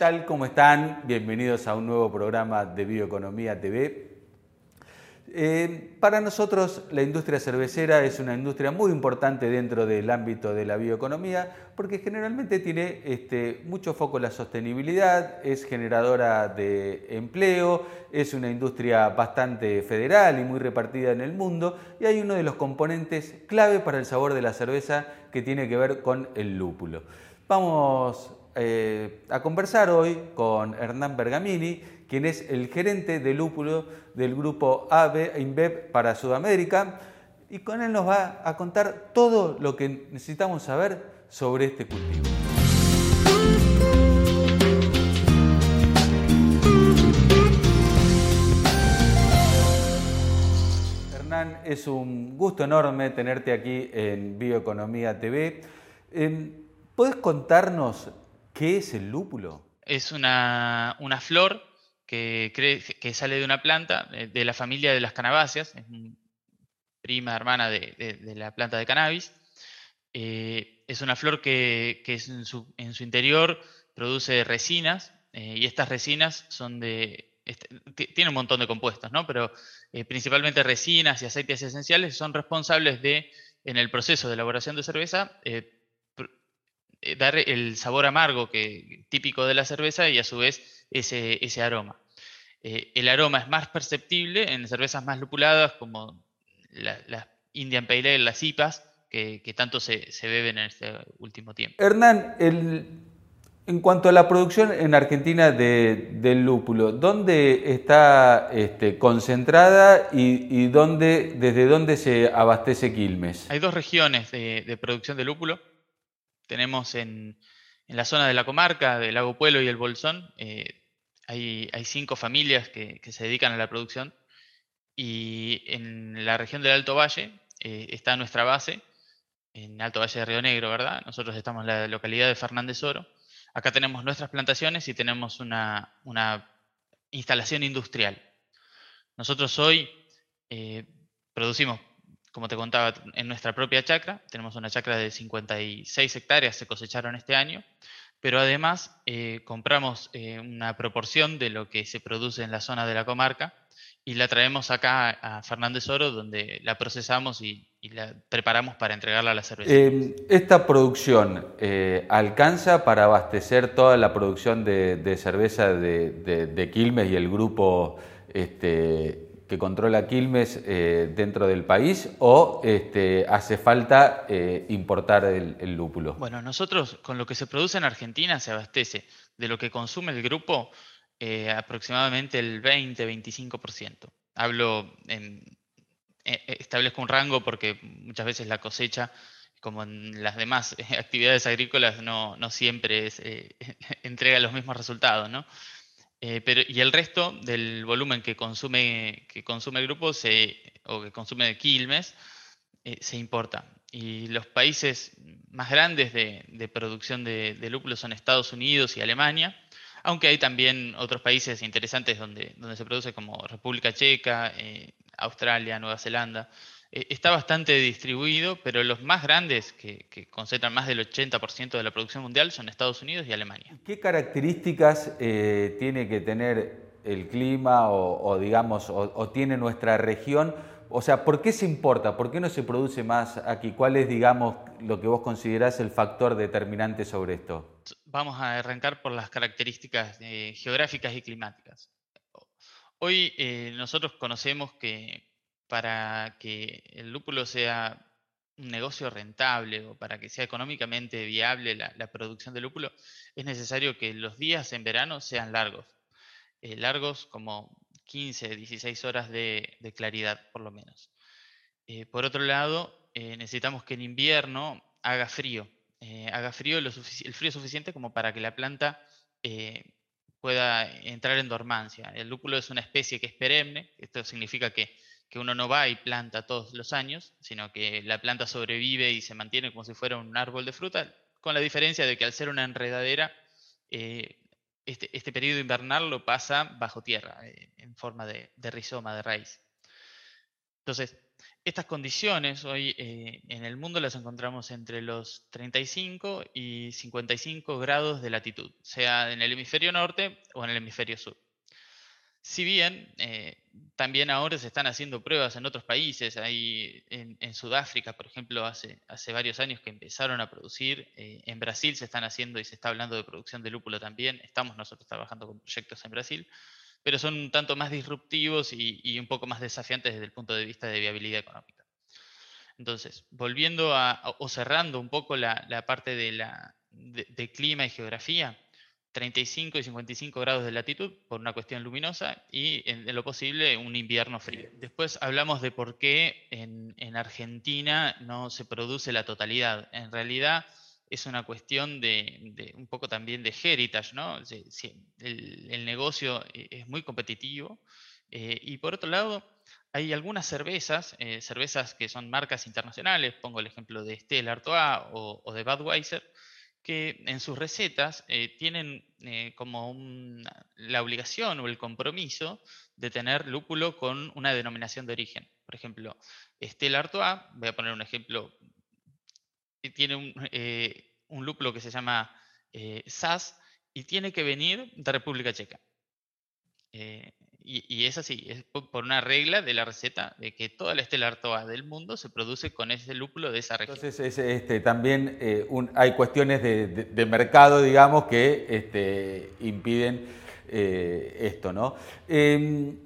tal? ¿Cómo están? Bienvenidos a un nuevo programa de Bioeconomía TV. Eh, para nosotros la industria cervecera es una industria muy importante dentro del ámbito de la bioeconomía porque generalmente tiene este, mucho foco en la sostenibilidad, es generadora de empleo, es una industria bastante federal y muy repartida en el mundo y hay uno de los componentes clave para el sabor de la cerveza que tiene que ver con el lúpulo. Vamos eh, a conversar hoy con Hernán Bergamini, quien es el gerente de lúpulo del grupo AB InBev para Sudamérica, y con él nos va a contar todo lo que necesitamos saber sobre este cultivo. Hernán, es un gusto enorme tenerte aquí en Bioeconomía TV. Em, ¿Puedes contarnos qué es el lúpulo? Es una, una flor que, sale de una planta de, la familia de las cannabáceas, es prima hermana de, la planta de cannabis. Eh, es una flor que, en, su, interior produce resinas eh, y estas resinas son de, este, tiene un montón de compuestos, ¿no? pero eh, principalmente resinas y aceites esenciales son responsables de, en el proceso de elaboración de cerveza, dar el sabor amargo que, típico de la cerveza y a su vez ese, ese aroma. Eh, el aroma es más perceptible en cervezas más lupuladas como las Indian Pale Ale, las IPAs, que, tanto se, beben en este último tiempo. Hernán, en cuanto a la producción en Argentina del lúpulo, ¿dónde está este, concentrada y, dónde, desde dónde se abastece Quilmes? Hay dos regiones de, producción de lúpulo. Tenemos en, la zona de la comarca, del Lago Pueblo y el Bolsón, eh, hay, cinco familias que, se dedican a la producción y en la región del Alto Valle eh, está nuestra base, en Alto Valle de Río Negro, ¿verdad? Nosotros estamos en la localidad de Fernández Oro. Acá tenemos nuestras plantaciones y tenemos una, instalación industrial. Nosotros hoy eh, producimos, como te contaba, en nuestra propia chacra. Tenemos una chacra de 56 hectáreas, se cosecharon este año pero además eh, compramos eh, una proporción de lo que se produce en la zona de la comarca y la traemos acá a Fernández Oro, donde la procesamos y, la preparamos para entregarla a la cerveza. Em, ¿Esta producción eh, alcanza para abastecer toda la producción de, cerveza de, de, Quilmes y el grupo este, que controla Quilmes eh, dentro del país o este, hace falta eh, importar el, lúpulo? Bueno, nosotros con lo que se produce en Argentina se abastece de lo que consume el grupo eh, aproximadamente el 20-25%. Hablo en, establezco un rango porque muchas veces la cosecha como en las demás actividades agrícolas, no, no siempre es, entrega los mismos resultados, ¿no? Eh, pero, y el resto del volumen que consume, que consume el grupo se, o que consume Quilmes eh, se importa. Y los países más grandes de, producción de, lúpulo son Estados Unidos y Alemania, aunque hay también otros países interesantes donde, donde se produce como República Checa, eh, Australia, Nueva Zelanda. Eh, está bastante distribuido, pero los más grandes, que, concentran más del 80% de la producción mundial, son Estados Unidos y Alemania. ¿Qué características eh, tiene que tener el clima o, digamos, o, tiene nuestra región? O sea, ¿por qué se importa? ¿Por qué no se produce más aquí? ¿Cuál es, digamos, lo que vos considerás el factor determinante sobre esto? Vamos a arrancar por las características eh, geográficas y climáticas. Hoy nosotros conocemos que para que el lúpulo sea un negocio rentable o para que sea económicamente viable la, producción de lúpulo, es necesario que los días en verano sean largos. Eh, largos como 15, 16 horas de, claridad, por lo menos. Eh, por otro lado, eh, necesitamos que en invierno haga frío. haga frío el frío suficiente como para que la planta pueda entrar en dormancia. El lúpulo es una especie que es perenne, esto significa que que uno no va y planta todos los años, sino que la planta sobrevive y se mantiene como si fuera un árbol de fruta, con la diferencia de que al ser una enredadera, eh, este, este, periodo invernal lo pasa bajo tierra, eh, en forma de, rizoma, de raíz. Entonces, estas condiciones hoy eh, en el mundo las encontramos entre los 35 y 55 grados de latitud, sea en el hemisferio norte o en el hemisferio sur. Si bien eh, también ahora se están haciendo pruebas en otros países, hay en, Sudáfrica, por ejemplo, hace, hace varios años que empezaron a producir, eh, en Brasil se están haciendo y se está hablando de producción de lúpulo también, estamos nosotros trabajando con proyectos en Brasil, pero son un tanto más disruptivos y, un poco más desafiantes desde el punto de vista de viabilidad económica. Entonces, volviendo a, o cerrando un poco la, parte de, la, de clima y geografía, 35 y 55 grados de latitud por una cuestión luminosa y en, lo posible un invierno frío. Después hablamos de por qué en, Argentina no se produce la totalidad. En realidad es una cuestión de, un poco también de heritage, ¿no? el, negocio e, es muy competitivo eh, y por otro lado hay algunas cervezas, eh, cervezas que son marcas internacionales, pongo el ejemplo de Stella Artois o, o de Budweiser, que en sus recetas eh, tienen eh, como la obligación o el compromiso de tener lúpulo con una denominación de origen. Por ejemplo, Estela Artois, voy a poner un ejemplo, tiene un, eh, un lúpulo que se llama SAS y tiene que venir de República Checa. Y, es así, es por una regla de la receta de que toda la estela artoa del mundo se produce con ese lúpulo de esa región. Entonces, este, también eh, hay cuestiones de, mercado, digamos, que este, impiden eh, esto, ¿no? Em,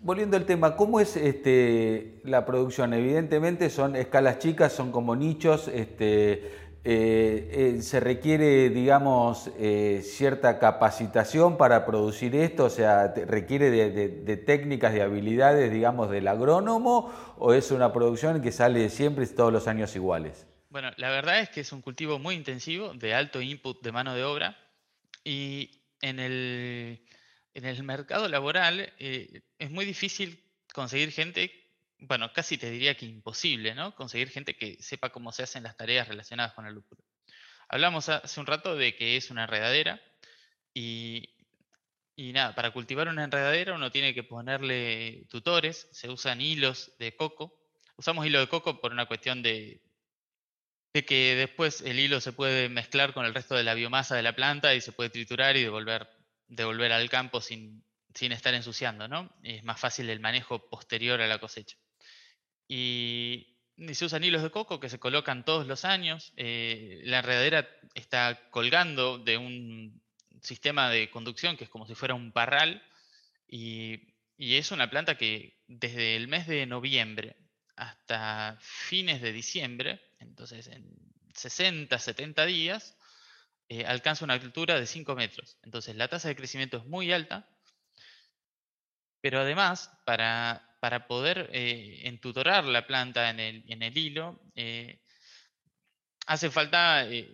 volviendo al tema, ¿cómo es este, la producción? Evidentemente son escalas chicas, son como nichos, este, eh, eh, se requiere, digamos, eh, cierta capacitación para producir esto, o sea, requiere de, técnicas, de habilidades, digamos, del agrónomo, o es una producción que sale siempre todos los años iguales? Bueno, la verdad es que es un cultivo muy intensivo, de alto input de mano de obra, y en el, en el mercado laboral es muy difícil conseguir gente bueno, casi te diría que imposible, ¿no? Conseguir gente que sepa cómo se hacen las tareas relacionadas con el lúpulo. Hablamos hace un rato de que es una enredadera y, nada, para cultivar una enredadera uno tiene que ponerle tutores, se usan hilos de coco. Usamos hilo de coco por una cuestión de, que después el hilo se puede mezclar con el resto de la biomasa de la planta y se puede triturar y devolver, devolver al campo sin, sin estar ensuciando, ¿no? Es más fácil el manejo posterior a la cosecha. Y, se usan hilos de coco que se colocan todos los años. Eh, la enredadera está colgando de un sistema de conducción que es como si fuera un parral. Y, es una planta que desde el mes de noviembre hasta fines de diciembre, entonces en 60, 70 días, eh, alcanza una altura de 5 metros. Entonces la tasa de crecimiento es muy alta, pero además, para para poder eh, entutorar la planta en el, en el hilo, eh, hace falta, eh,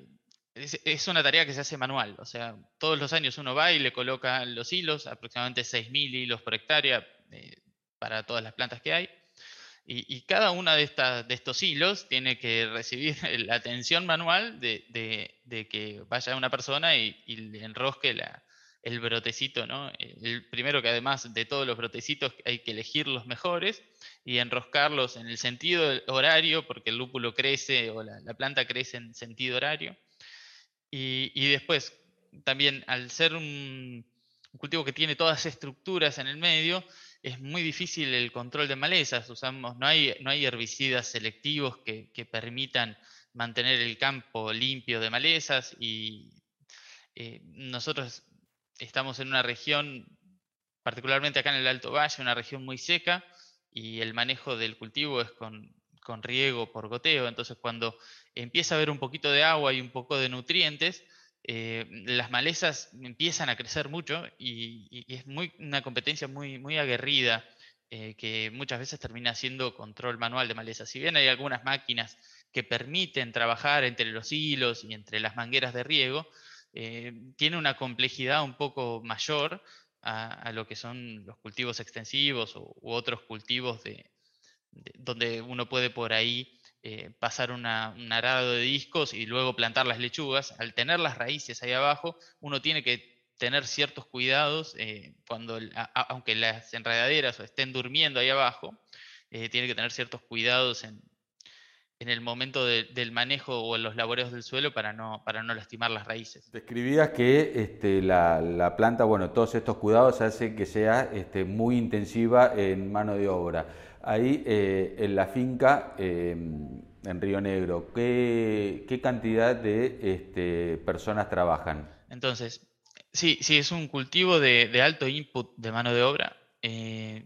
es, una tarea que se hace manual, o sea, todos los años uno va y le coloca los hilos, aproximadamente 6.000 hilos por hectárea para todas las plantas que hay, y, cada uno de, de estos hilos tiene que recibir la atención manual de, que vaya una persona y, y le enrosque la, el brotecito, ¿no? El primero que además de todos los brotecitos hay que elegir los mejores y enroscarlos en el sentido horario, porque el lúpulo crece o la, planta crece en sentido horario. Y, después, también al ser un, cultivo que tiene todas estructuras en el medio, es muy difícil el control de malezas. Usamos, no, hay, no hay herbicidas selectivos que, permitan mantener el campo limpio de malezas y eh, nosotros estamos en una región, particularmente acá en el Alto Valle, una región muy seca y el manejo del cultivo es con, riego por goteo. Entonces, cuando empieza a haber un poquito de agua y un poco de nutrientes, eh, las malezas empiezan a crecer mucho y, es muy, una competencia muy, muy aguerrida eh, que muchas veces termina siendo control manual de malezas. Si bien hay algunas máquinas que permiten trabajar entre los hilos y entre las mangueras de riego, eh, tiene una complejidad un poco mayor a, lo que son los cultivos extensivos u, otros cultivos de, donde uno puede por ahí eh, pasar un arado de discos y luego plantar las lechugas. Al tener las raíces ahí abajo, uno tiene que tener ciertos cuidados eh, cuando, aunque las enredaderas estén durmiendo ahí abajo, tiene que tener ciertos cuidados en, en el momento del manejo o en los laboreos del suelo para no, para no lastimar las raíces. Describías que este, la, planta, bueno, todos estos cuidados hacen que sea este, muy intensiva en mano de obra. Ahí eh, en la finca, em, en Río Negro, ¿qué, qué cantidad de este, personas trabajan? Entonces, sí, sí, es un cultivo de, de alto input de mano de obra. Eh,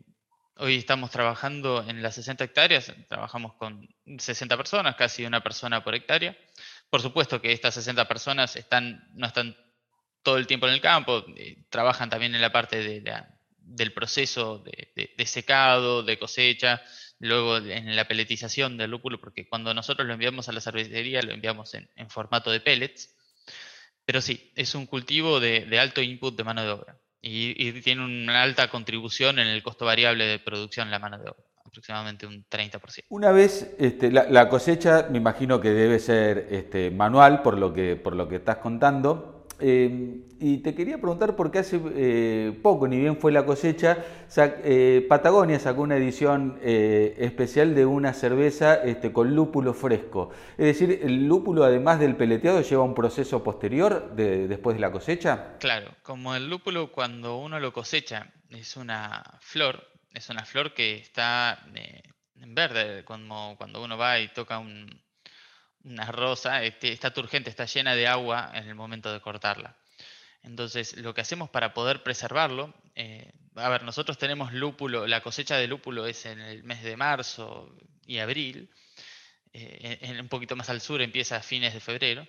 Hoy estamos trabajando en las 60 hectáreas, trabajamos con 60 personas, casi una persona por hectárea. Por supuesto que estas 60 personas están, no están todo el tiempo en el campo, eh, trabajan también en la parte del proceso de, secado, de cosecha, luego en la peletización del lúpulo, porque cuando nosotros lo enviamos a la cervecería lo enviamos en, formato de pellets. Pero sí, es un cultivo de alto input de mano de obra y, tiene una alta contribución en el costo variable de producción en la mano de obra, aproximadamente un 30%. Una vez este, la, cosecha, me imagino que debe ser este, manual por lo que, por lo que estás contando. Em, y te quería preguntar porque hace eh, poco, ni bien fue la cosecha, eh, Patagonia sacó una edición eh, especial de una cerveza este, con lúpulo fresco. Es decir, el lúpulo además del peleteado lleva un proceso posterior después de la cosecha. Claro, como el lúpulo cuando uno lo cosecha es una flor, es una flor que está en verde, como cuando uno va y toca un, una rosa, este, está turgente, está llena de agua en el momento de cortarla. Entonces, lo que hacemos para poder preservarlo, eh, a ver, nosotros tenemos lúpulo, la cosecha de lúpulo es en el mes de marzo y abril, eh, en, un poquito más al sur empieza a fines de febrero,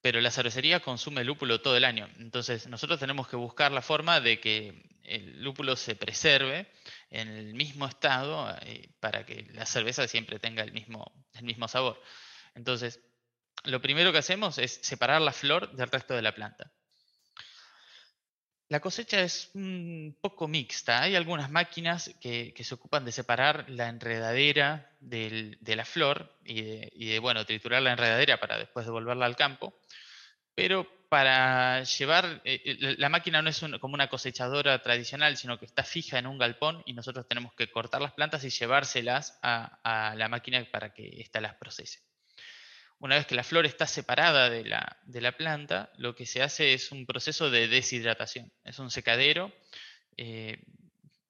pero la cervecería consume lúpulo todo el año. Entonces, nosotros tenemos que buscar la forma de que el lúpulo se preserve en el mismo estado eh, para que la cerveza siempre tenga el mismo, el mismo sabor. Entonces, lo primero que hacemos es separar la flor del resto de la planta. La cosecha es un poco mixta. Hay algunas máquinas que, se ocupan de separar la enredadera de la flor y de, bueno, triturar la enredadera para después devolverla al campo. Pero para llevar, eh, eh, la máquina no es como una cosechadora tradicional, sino que está fija en un galpón y nosotros tenemos que cortar las plantas y llevárselas a, a la máquina para que ésta las procese. Una vez que la flor está separada de la, planta, lo que se hace es un proceso de deshidratación. Es un secadero. Eh,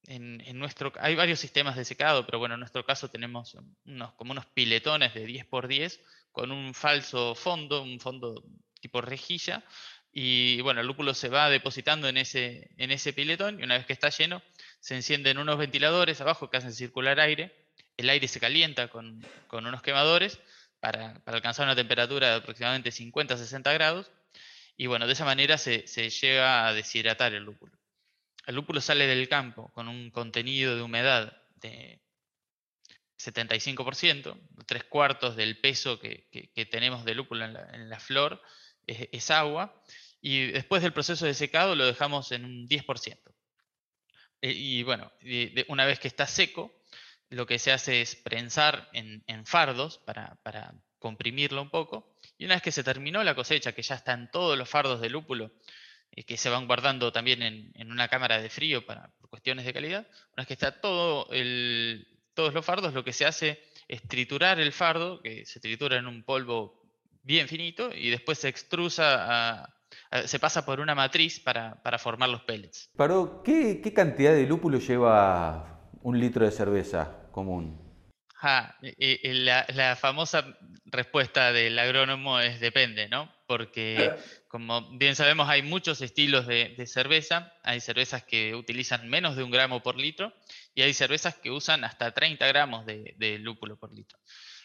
en, nuestro, hay varios sistemas de secado, pero bueno, en nuestro caso tenemos unos, como unos piletones de 10 por 10 con un falso fondo, un fondo tipo rejilla. Y bueno, el lúpulo se va depositando en ese, en ese piletón y una vez que está lleno, se encienden unos ventiladores abajo que hacen circular aire. El aire se calienta con, con unos quemadores para, alcanzar una temperatura de aproximadamente 50-60 grados. Y bueno, de esa manera se, llega a deshidratar el lúpulo. El lúpulo sale del campo con un contenido de humedad de 75%, tres cuartos del peso que, tenemos de lúpulo en la, flor es, agua, y después del proceso de secado lo dejamos en un 10%. Eh, y, bueno, una vez que está seco, lo que se hace es prensar en, fardos para, comprimirlo un poco. Y una vez que se terminó la cosecha, que ya están todos los fardos de lúpulo, eh, que se van guardando también en, una cámara de frío para, por cuestiones de calidad, una vez que está todo todos los fardos, lo que se hace es triturar el fardo, que se tritura en un polvo bien finito, y después se extrusa se pasa por una matriz para, formar los pellets. ¿qué, ¿qué, cantidad de lúpulo lleva un litro de cerveza común? la, famosa respuesta del agrónomo es depende, ¿no? Porque como bien sabemos hay muchos estilos de, cerveza, hay cervezas que utilizan menos de un gramo por litro y hay cervezas que usan hasta 30 gramos de, lúpulo por litro.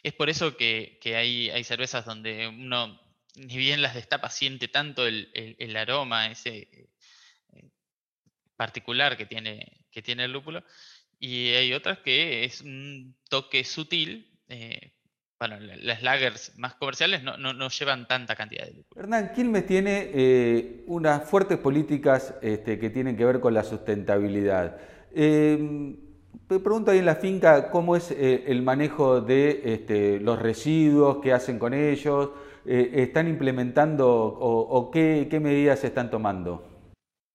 Es por eso que, hay, cervezas donde uno, ni bien las destapa, siente tanto el, el aroma ese eh, particular que tiene, que tiene el lúpulo, y hay otras que es un toque sutil. Eh, bueno, las lagers más comerciales no, no, llevan tanta cantidad de lúpulo. Hernán, Quilmes tiene eh, unas fuertes políticas este, que tienen que ver con la sustentabilidad. Eh, pregunto ahí en la finca cómo es eh, el manejo de este, los residuos, qué hacen con ellos, están implementando o, qué, qué, medidas están tomando.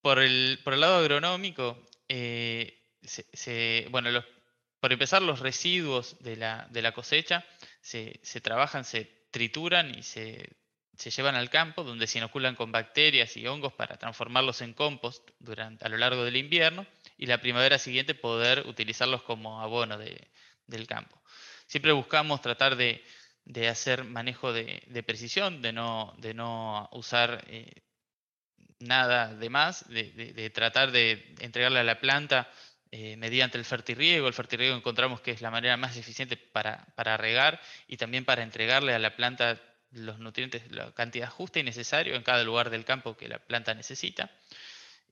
Por el, por el lado agronómico, bueno, por empezar, los residuos de la, cosecha se, trabajan, se trituran y se, llevan al campo, donde se inoculan con bacterias y hongos para transformarlos en compost durante, a lo largo del invierno y la primavera siguiente poder utilizarlos como abono del campo. Siempre buscamos tratar de, hacer manejo de, precisión, de no, de no usar eh, nada de más, de, tratar de entregarle a la planta eh, mediante el fertirriego. El fertirriego encontramos que es la manera más eficiente para, para, regar y también para entregarle a la planta los nutrientes, la cantidad justa y necesaria en cada lugar del campo que la planta necesita.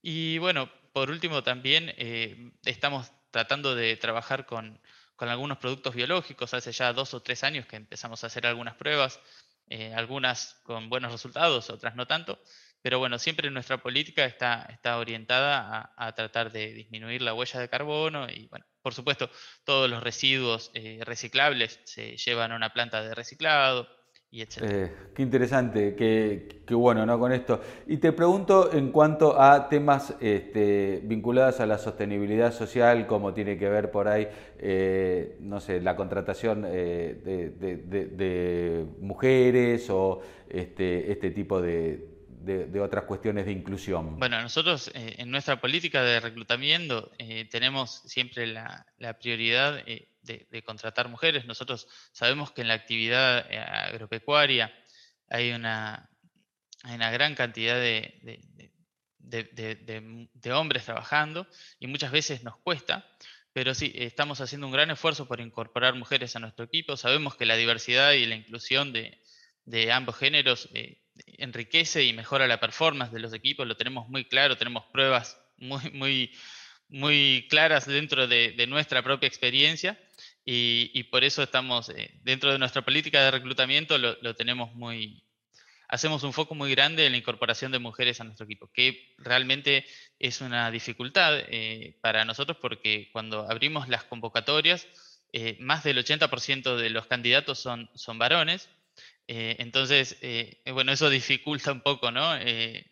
Y bueno, por último también eh, estamos tratando de trabajar con, con, algunos productos biológicos. Hace ya dos o tres años que empezamos a hacer algunas pruebas, eh, algunas con buenos resultados, otras no tanto. Pero bueno, siempre nuestra política está, está orientada a, tratar de disminuir la huella de carbono y, bueno, por supuesto, todos los residuos eh, reciclables se llevan a una planta de reciclado y. Eh, qué interesante, qué, bueno, ¿no? Con esto. Y te pregunto en cuanto a temas este, vinculados a la sostenibilidad social, como tiene que ver por ahí, eh, no sé, la contratación de, de, mujeres o este, este tipo de de, otras cuestiones de inclusión? Bueno, nosotros eh, en nuestra política de reclutamiento eh, tenemos siempre la, prioridad eh, de, contratar mujeres. Nosotros sabemos que en la actividad agropecuaria hay una, gran cantidad de, hombres trabajando y muchas veces nos cuesta. Pero sí, estamos haciendo un gran esfuerzo por incorporar mujeres a nuestro equipo. Sabemos que la diversidad y la inclusión de, ambos géneros enriquece y mejora la performance de los equipos, lo tenemos muy claro, tenemos pruebas muy, muy, muy claras dentro de, nuestra propia experiencia y, por eso estamos, eh, dentro de nuestra política de reclutamiento, lo, tenemos muy, hacemos un foco muy grande en la incorporación de mujeres a nuestro equipo, que realmente es una dificultad eh, para nosotros porque cuando abrimos las convocatorias, eh, más del 80% de los candidatos son, son varones eh, entonces, eh, bueno, eso dificulta un poco, ¿no? Eh,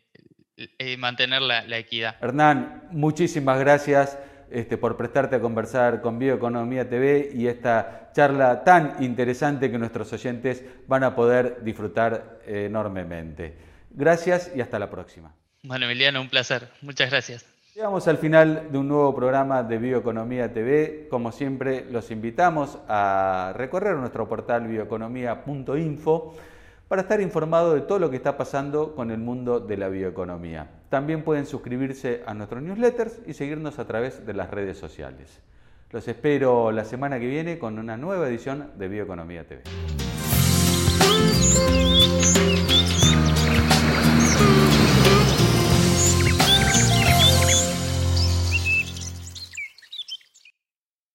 mantener la, equidad. Hernán, muchísimas gracias este, por prestarte a conversar con Bioeconomía TV y esta charla tan interesante que nuestros oyentes van a poder disfrutar enormemente. Gracias y hasta la próxima. Bueno, Emiliano, un placer. Muchas gracias. Llegamos al final de un nuevo programa de Bioeconomía TV. Como siempre, los invitamos a recorrer nuestro portal bioeconomía.info para estar informados de todo lo que está pasando con el mundo de la bioeconomía. También pueden suscribirse a nuestros newsletters y seguirnos a través de las redes sociales. Los espero la semana que viene con una nueva edición de Bioeconomía TV.